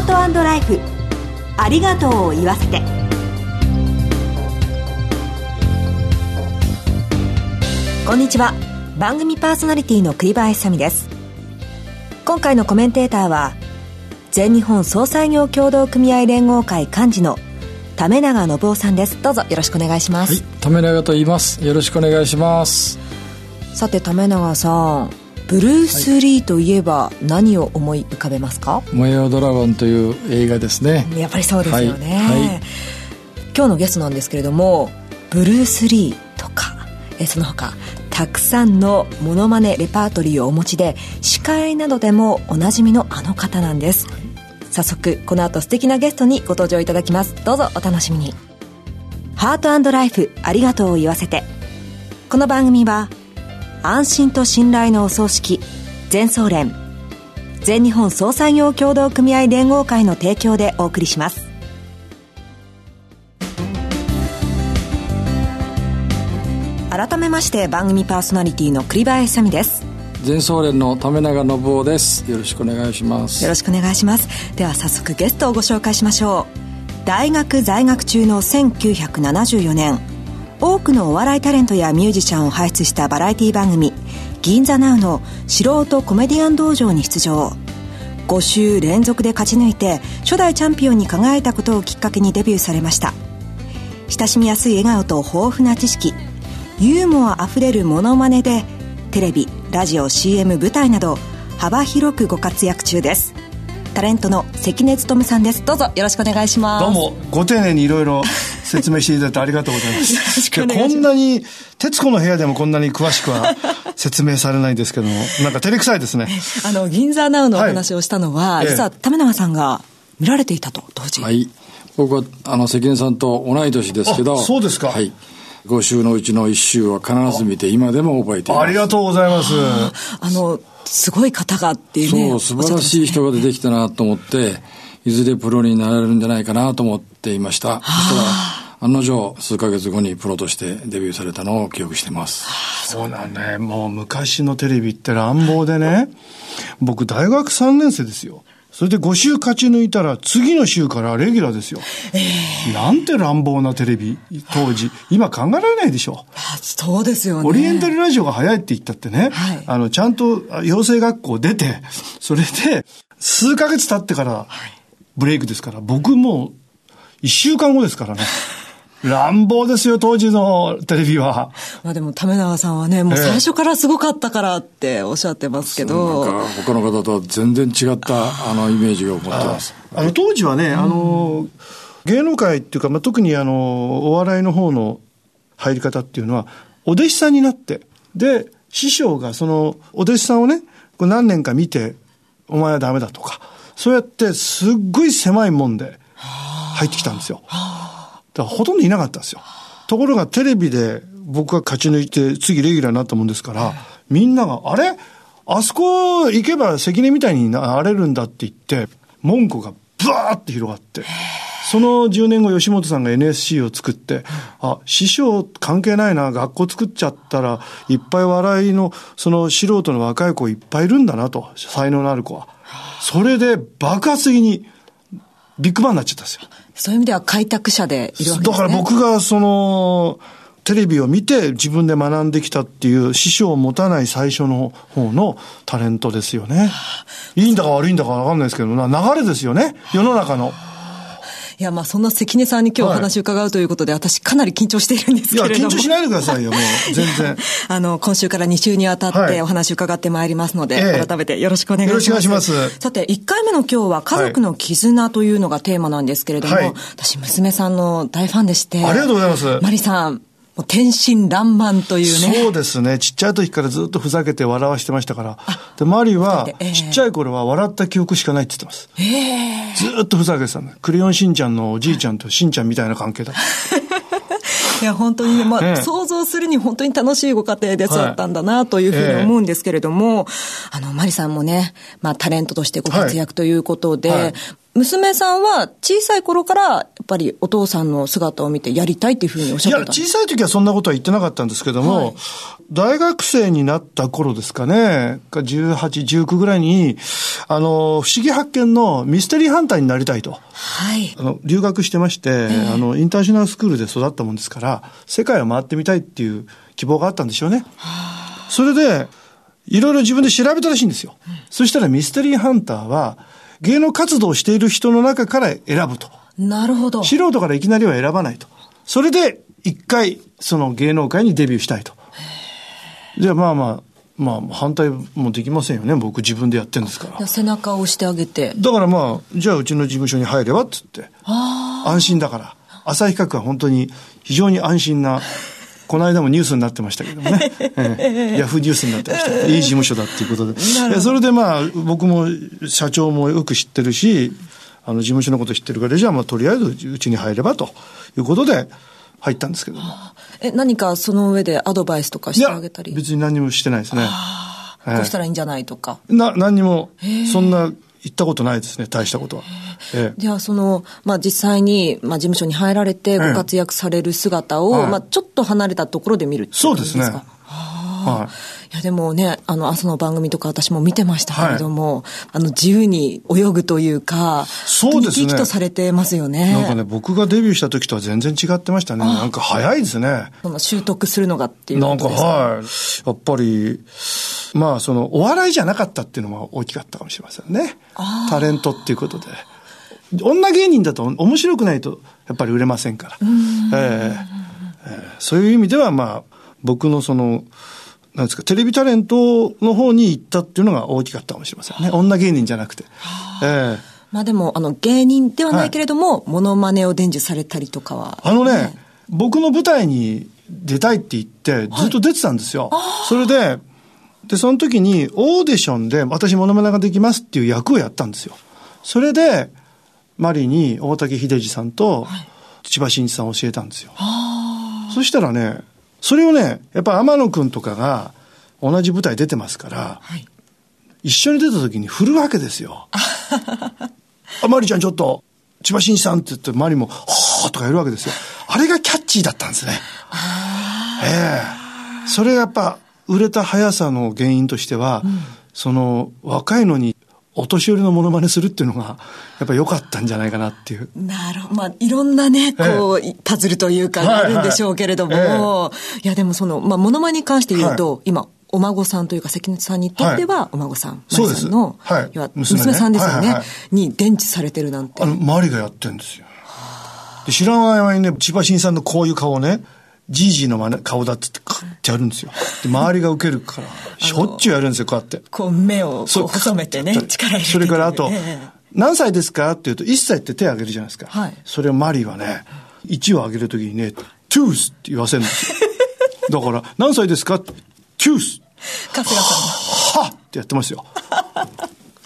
ハートライフ。ありがとうを言わせて。こんにちは。番組パーソナリティの栗林さみです。今回のコメンテーターは全日本総裁業協同組合連合会幹事の為永信夫さんです。どうぞよろしくお願いします。はい為永と言います。よろしくお願いします。さて為永さんブルース・リーといえば何を思い浮かべますか「燃えよドラゴン」という映画ですね。やっぱりそうですよね、はい。はい、今日のゲストなんですけれどもブルース・リーとかえその他たくさんのモノマネレパートリーをお持ちで司会などでもおなじみのあの方なんです、はい、早速この後素敵なゲストにご登場いただきます。どうぞお楽しみに。ハートライフありがとうを言わせて。この番組は安心と信頼のお葬式全総連。全日本総裁業協同組合連合会の提供でお送りします。改めまして番組パーソナリティの栗林さみです。全総連の為永信夫です。よろしくお願いします。よろしくお願いします。では早速ゲストをご紹介しましょう。大学在学中の1974年多くのお笑いタレントやミュージシャンを輩出したバラエティ番組「銀座ナウの素人コメディアン道場に出場。5週連続で勝ち抜いて初代チャンピオンに輝いたことをきっかけにデビューされました。親しみやすい笑顔と豊富な知識ユーモアあふれるモノマネでテレビラジオ CM 舞台など幅広くご活躍中です。タレントの関根勤さんです。どうぞよろしくお願いします。どうもご丁寧にいろいろ説明していただいてありがとうございます。こんなに、徹子の部屋でもこんなに詳しくは 説明されないですけども、なんか照れくさいですね。あの、銀座ナウのお話をしたのは、はい、実は為永さんが見られていたと、当時。はい。僕は、あの、関根さんと同い年ですけど。そうですか。はい。5週のうちの1週は必ず見て、今でも覚えています。ありがとうございます。あの、すごい方がっていうね。そう、素晴らしい人が出てきたなと思って、いずれプロになれるんじゃないかなと思っていました。そしたら、案の定、数ヶ月後にプロとしてデビューされたのを記憶してます。そうなんね。もう昔のテレビって乱暴でね、僕大学3年生ですよ。それで5週勝ち抜いたら次の週からレギュラーですよ。えー、なんて乱暴なテレビ、当時。今考えられないでしょ。そうですよね。オリエンタルラジオが早いって言ったってね、はい、あの、ちゃんと養成学校出て、それで数ヶ月経ってからブレイクですから、僕も1週間後ですからね。乱暴ですよ、当時のテレビは。まあでも、為永さんはね、もう最初からすごかったからっておっしゃってますけど。ええ、なんか、他の方とは全然違った、あの、イメージを持ってます。あの、当時はね、あの、芸能界っていうか、まあ、特にあの、お笑いの方の入り方っていうのは、お弟子さんになって、で、師匠がその、お弟子さんをね、こ何年か見て、お前はダメだとか、そうやってすっごい狭いもんで入ってきたんですよ。だからほとんどいなかったんですよ。ところがテレビで僕が勝ち抜いて次レギュラーになったもんですから、みんなが、あれ？あそこ行けば関根みたいになれるんだって言って、文句がブワーって広がって、その10年後吉本さんが NSC を作って、あ、師匠関係ないな、学校作っちゃったら、いっぱい笑いの、その素人の若い子いっぱいいるんだなと、才能のある子は。それで爆発的にビッグバンになっちゃったんですよ。そういう意味では開拓者でいるわけですね。だから僕がその、テレビを見て自分で学んできたっていう師匠を持たない最初の方のタレントですよね。いいんだか悪いんだかわかんないですけど、流れですよね。世の中の。いや、まあ、そんな関根さんに今日お話を伺うということで、はい、私かなり緊張しているんですけれども。いや、緊張しないでくださいよ、もう、全然。あの、今週から2週にわたってお話を伺ってまいりますので、はい、改めてよろしくお願いします。よろしくお願いします。さて、1回目の今日は家族の絆というのがテーマなんですけれども、はい、私、娘さんの大ファンでして。ありがとうございます。マリさん、天真爛漫というね。そうですね。ちっちゃい時からずっとふざけて笑わしてましたから。で、マリは、ちっちゃい頃は笑った記憶しかないって言ってます。えー、ずっとふざけてたんだ。クレヨンしんちゃんのおじいちゃんとしんちゃんみたいな関係だった。いや、本当にね、まあ、ええ、想像するに本当に楽しいご家庭で育ったんだな、というふうに思うんですけれども、え、あの、マリさんもね、まあ、タレントとしてご活躍ということで、はいはい、娘さんは小さい頃からぱりお父さんの姿を見てやりたいっていうふうにおっしゃいや、ってたんです小さい時はそんなことは言ってなかったんですけども、はい大学生になった頃ですかね、か18、19ぐらいに、あの、不思議発見のミステリーハンターになりたいと。はい。あの、留学してまして、あの、インターナショナルスクールで育ったもんですから、世界を回ってみたいっていう希望があったんでしょうね。それで、いろいろ自分で調べたらしいんですよ。そしたらミステリーハンターは、芸能活動をしている人の中から選ぶと。なるほど。素人からいきなりは選ばないと。それで、一回、その芸能界にデビューしたいと。じゃあまあまあ、まあ反対もできませんよね。僕自分でやってるんですから。背中を押してあげて。だからまあ、じゃあうちの事務所に入ればっつって。安心だから。朝日閣は本当に非常に安心な、この間もニュースになってましたけどもね。ええヤフーニュースになってました。いい事務所だっていうことで。えそれでまあ、僕も社長もよく知ってるし、あの事務所のこと知ってるから、じゃあまあとりあえずうちに入ればということで入ったんですけども。え、何かその上でアドバイスとかしてあげたり？別に何にもしてないですね。ええこうしたらいいんじゃないとか。な、何にも、そんな言ったことないですね、大したことは。ええじゃあその、まあ実際に、まあ事務所に入られてご活躍される姿を、はいまあちょっと離れたところで見るっていそうですね。はい。いやでもね、あの朝の番組とか私も見てましたけれども、あの自由に泳ぐというか、そうですね生き生きとされてますよね。なんかね、僕がデビューした時とは全然違ってましたね。なんか早いですね。その習得するのがっていうなんか。はい。やっぱり、まあ、その、お笑いじゃなかったっていうのが大きかったかもしれませんね。タレントっていうことで。女芸人だと面白くないと、やっぱり売れませんから。ええええそういう意味では、まあ、僕のその、なんですか、テレビタレントの方に行ったっていうのが大きかったかもしれませんね。女芸人じゃなくて。ええまあでも、あの芸人ではないけれども、モノマネを伝授されたりとかは。あのね、僕の舞台に出たいって言って、ずっと出てたんですよ。それで、で、その時にオーディションで私モノマネができますっていう役をやったんですよ。それで、マリに大竹秀治さんと千葉真一さんを教えたんですよ。そしたらね、それをね、やっぱ天野くんとかが同じ舞台出てますから、はい。一緒に出た時に振るわけですよ。あ、マリちゃんちょっと、千葉真一さんって言って、マリも、はーとかやるわけですよ。あれがキャッチーだったんですね。ええそれがやっぱ、売れた速さの原因としては、その、若いのに、お年寄りのモノマネするっていうのが、やっぱ良かったんじゃないかなっていう。なるほど。まあ、いろんなね、こう、パズルというか、はいあるんでしょうけれども、はいいや、でもその、まあ、モノマネに関して言うと、は今、お孫さんというか、関根さんにとっては、お孫さん、そうです。マリさんの、はい。要は娘ね。娘さんですよね、はいはいはい。に伝授されてるなんて。あ。の、周りがやってるんですよ。で知らない間にね、千葉真一さんのこういう顔ね、じいじいの顔だっつって、カッてやるんですよ。で、周りが受けるから、しょっちゅうやるんですよ、こうやって。こう、目をそうこう細めてね、力入れて、それからあとええ、何歳ですか？って言うと、1歳って手を挙げるじゃないですか。はいそれをマリーはね、1を挙げるときにね、トゥースって言わせるんですよ。だから、何歳ですか？トゥース春日さんはっってやってますよ。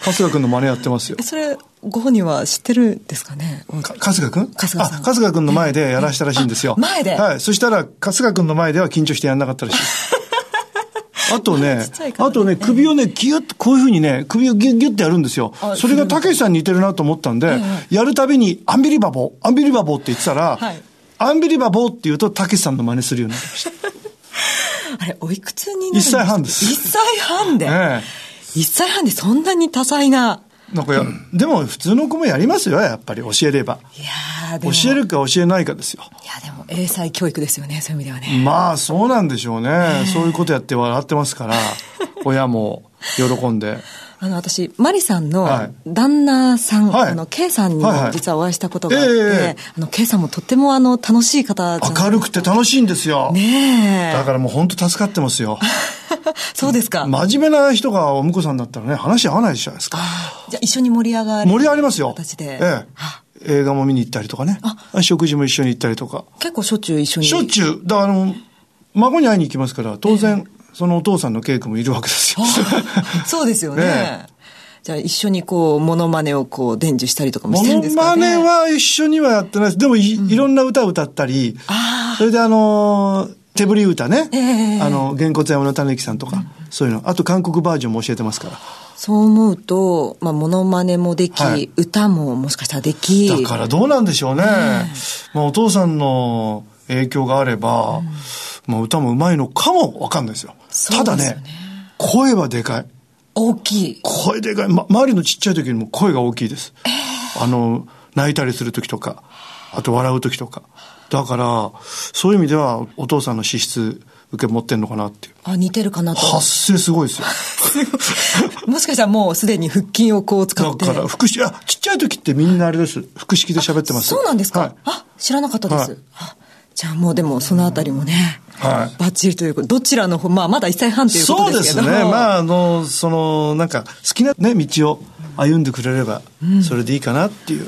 春日君の真似やってますよえ。それ、ご本人は知ってるんですかね？か春日君？春日さんあ、春日君の前でやらしたらしいんですよ。あ 前で？はい。そしたら、春日君の前では緊張してやんなかったらしい。あとねあとね、首をね、ギュッと、こういうふうにね、首をギュッギュッてやるんですよあ。それがたけしさんに似てるなと思ったんで、やるたびに、アンビリバボー、アンビリバボーって言ってたら、はいアンビリバボーって言うと、たけしさんの真似するようになりました。あれ、おいくつになるんですか？一歳半です一歳半で、え一歳半でそんなに多彩な。え。なんかや、でも普通の子もやりますよ、やっぱり教えれば。いやーでも。教えるか教えないかですよ。いや、でも、英才教育ですよね、そういう意味ではね。まあ、そうなんでしょうね。そういうことやって笑ってますから、親も喜んで。あの、私、マリさんのはい旦那さん、はいあの、K さんにはいはいも実はお会いしたことがあって、ええあの、K さんもとってもあの、楽しい方じゃ明るくて楽しいんですよ。ねえ。だからもう本当助かってますよ。そうですか。真面目な人がお婿さんだったらね、話合わないじゃないですか。じゃあ一緒に盛り上がる。盛り上がりますよ。形で。ええあ。映画も見に行ったりとかね。食事も一緒に行ったりとか。結構しょっちゅう一緒に。しょっちゅう、だからあの、孫に会いに行きますから、当然、そのお父さんの稽古もいるわけですよ。そうですよね。えじゃあ一緒にこう、モノマネをこう、伝授したりとかもモしてるんですかノマね。ネは一緒にはやってないです。でもい、いろんな歌を歌ったり、あそれであのー手振り歌ね。ええあの、げんこつ山の種木さんとか、そういうの。あと韓国バージョンも教えてますから。そう思うと、まあ、モノマネもでき、はい、歌ももしかしたらでき。だからどうなんでしょうね。まあ、お父さんの影響があれば、うん、まあ、歌も上手いのかもわかんないですよ。すね、ただね、声はでかい。大きい。声でかい。ま、周りのちっちゃい時にも声が大きいです。えー、あの、泣いたりする時とか、あと笑う時とか。だから、そういう意味では、お父さんの資質、受け持ってんのかなっていう。あ、似てるかなと。発声すごいですよ。もしかしたらもうすでに腹筋をこう使って。だから、腹式、あ、ちっちゃい時ってみんなあれです。腹式で喋ってます。そうなんですか、はい、あ、知らなかったです。はい、じゃあもうでもそのあたりもね、はい。バッチリというか、どちらの方、まあまだ1歳半ということですけど。そうですね。まあ、あの、その、なんか、好きなね、道を歩んでくれれば、それでいいかなっていう。うん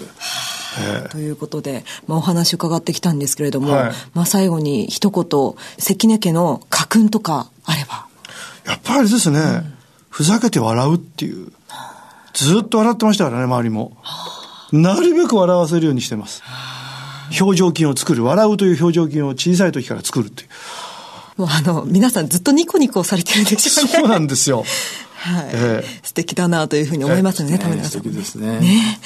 ということで、まあ、お話伺ってきたんですけれども、はい、まあ、最後に一言関根家の家訓とかあれば。やっぱりですね、うん、ふざけて笑うっていう。ずっと笑ってましたからね周りも。なるべく笑わせるようにしてます表情筋を作る笑うという表情筋を小さい時から作るっていうもうあの皆さんずっとニコニコされてるんでしょうねそうなんですよはい、えー、素敵だなというふうに思いますよね、田村さん。素敵ですね。ね、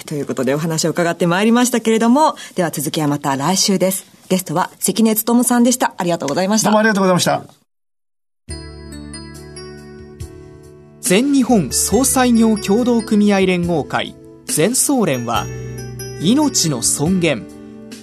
えー、ということでお話を伺ってまいりましたけれども、では続きはまた来週です。ゲストは関根勤さんでした。ありがとうございました。どうもありがとうございました。全日本総裁業協同組合連合会全総連は命の尊厳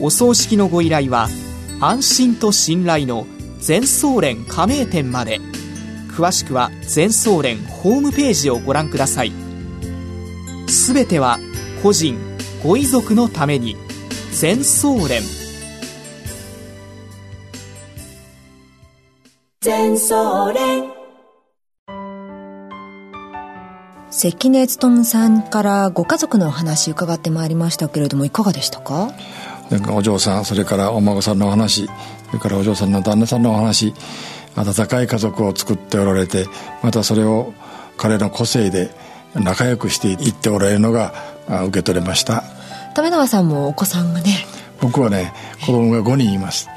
お葬式のご依頼は安心と信頼の全総連加盟店まで。詳しくは全総連ホームページをご覧ください。すべては個人ご遺族のために全総連。全総連。関根勤さんからご家族のお話伺ってまいりましたけれどもいかがでしたかお嬢さんそれからお孫さんのお話それからお嬢さんの旦那さんのお話温かい家族を作っておられてまたそれを彼の個性で仲良くしていっておられるのが受け取れました。為永さんもお子さんがね。僕はね子供が5人います。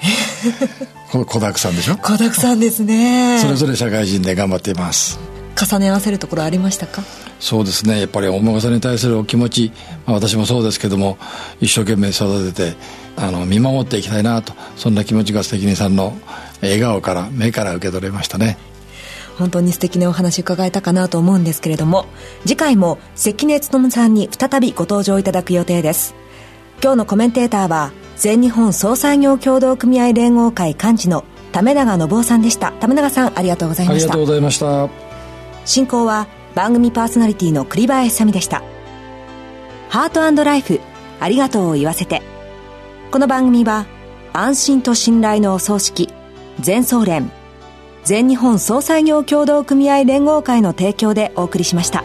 子だくさんでしょ？子だくさんですね。それぞれ社会人で頑張っています重ね合わせるところありましたか？そうですね。やっぱりお孫さんに対するお気持ち、まあ、私もそうですけども一生懸命育ててあの見守っていきたいなとそんな気持ちが関根さんの笑顔から目から受け取れましたね。本当に素敵なお話伺えたかなと思うんですけれども次回も関根勤さんに再びご登場いただく予定です。今日のコメンテーターは全日本総裁業協同組合連合会幹事の為永信夫さんでした。為永さんありがとうございました。ありがとうございました進行は番組パーソナリティの栗林さみでしたハートライフありがとうを言わせてこの番組は安心と信頼のお葬式全総連全日本総裁業協同組合連合会の提供でお送りしました。